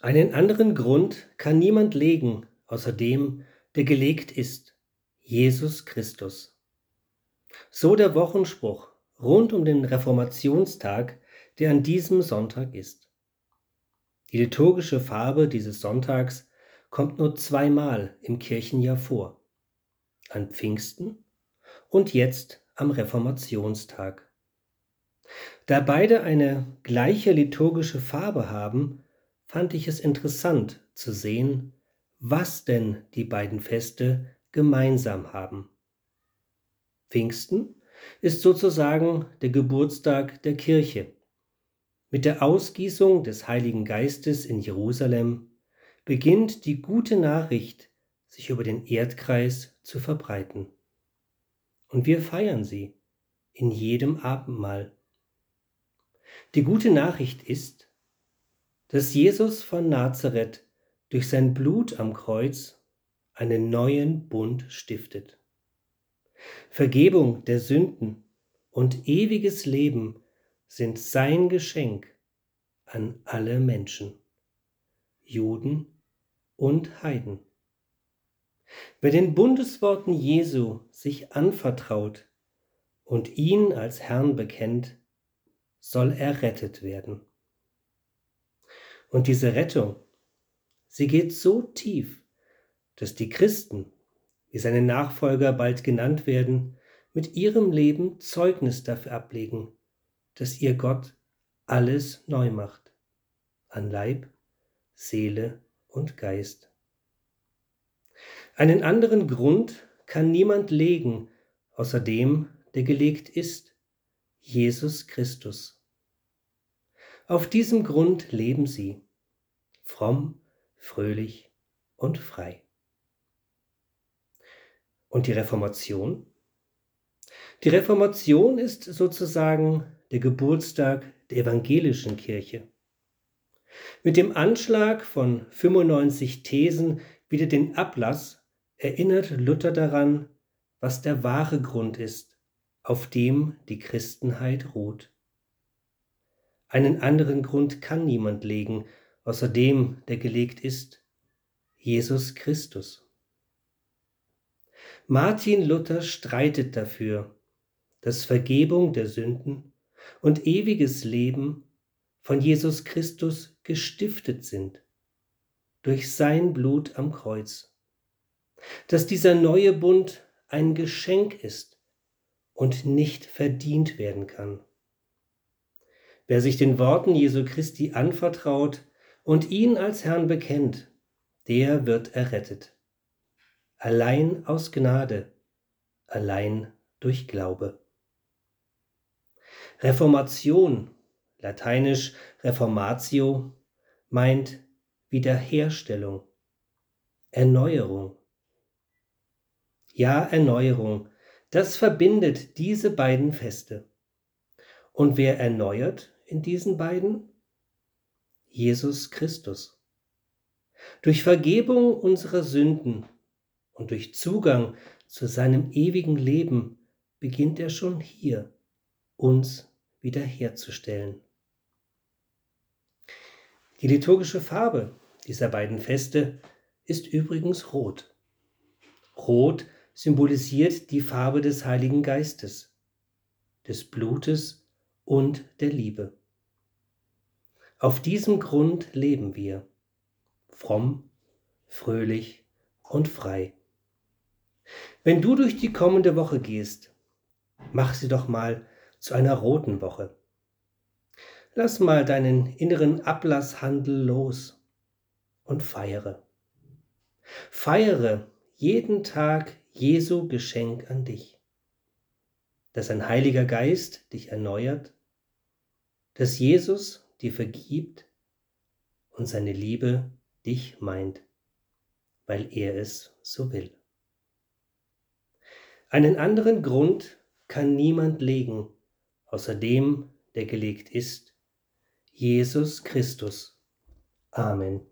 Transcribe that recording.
Einen anderen Grund kann niemand legen, außer dem, der gelegt ist, Jesus Christus. So der Wochenspruch rund um den Reformationstag, der an diesem Sonntag ist. Die liturgische Farbe dieses Sonntags kommt nur zweimal im Kirchenjahr vor. An Pfingsten und jetzt am Reformationstag. Da beide eine gleiche liturgische Farbe haben, fand ich es interessant zu sehen, was denn die beiden Feste gemeinsam haben. Pfingsten ist sozusagen der Geburtstag der Kirche. Mit der Ausgießung des Heiligen Geistes in Jerusalem beginnt die gute Nachricht, sich über den Erdkreis zu verbreiten. Und wir feiern sie in jedem Abendmahl. Die gute Nachricht ist, dass Jesus von Nazareth durch sein Blut am Kreuz einen neuen Bund stiftet. Vergebung der Sünden und ewiges Leben sind sein Geschenk an alle Menschen, Juden und Heiden. Wer den Bundesworten Jesu sich anvertraut und ihn als Herrn bekennt, soll errettet werden. Und diese Rettung, sie geht so tief, dass die Christen, wie seine Nachfolger bald genannt werden, mit ihrem Leben Zeugnis dafür ablegen, dass ihr Gott alles neu macht, an Leib, Seele und Geist. Einen anderen Grund kann niemand legen, außer dem, der gelegt ist, Jesus Christus. Auf diesem Grund leben sie, fromm, fröhlich und frei. Und die Reformation? Die Reformation ist sozusagen der Geburtstag der evangelischen Kirche. Mit dem Anschlag von 95 Thesen wieder den Ablass erinnert Luther daran, was der wahre Grund ist, auf dem die Christenheit ruht. Einen anderen Grund kann niemand legen, außer dem, der gelegt ist, Jesus Christus. Martin Luther streitet dafür, dass Vergebung der Sünden und ewiges Leben von Jesus Christus gestiftet sind durch sein Blut am Kreuz, dass dieser neue Bund ein Geschenk ist und nicht verdient werden kann. Wer sich den Worten Jesu Christi anvertraut und ihn als Herrn bekennt, der wird errettet. Allein aus Gnade, allein durch Glaube. Reformation, lateinisch Reformatio, meint Wiederherstellung, Erneuerung. Ja, Erneuerung, das verbindet diese beiden Feste. Und wer erneuert, in diesen beiden? Jesus Christus. Durch Vergebung unserer Sünden und durch Zugang zu seinem ewigen Leben beginnt er schon hier, uns wiederherzustellen. Die liturgische Farbe dieser beiden Feste ist übrigens rot. Rot symbolisiert die Farbe des Heiligen Geistes, des Blutes und der Liebe. Auf diesem Grund leben wir, fromm, fröhlich und frei. Wenn du durch die kommende Woche gehst, mach sie doch mal zu einer roten Woche. Lass mal deinen inneren Ablasshandel los und feiere. Feiere jeden Tag Jesu Geschenk an dich, dass ein Heiliger Geist dich erneuert, dass Jesus dir vergibt und seine Liebe dich meint, weil er es so will. Einen anderen Grund kann niemand legen, außer dem, der gelegt ist, Jesus Christus. Amen.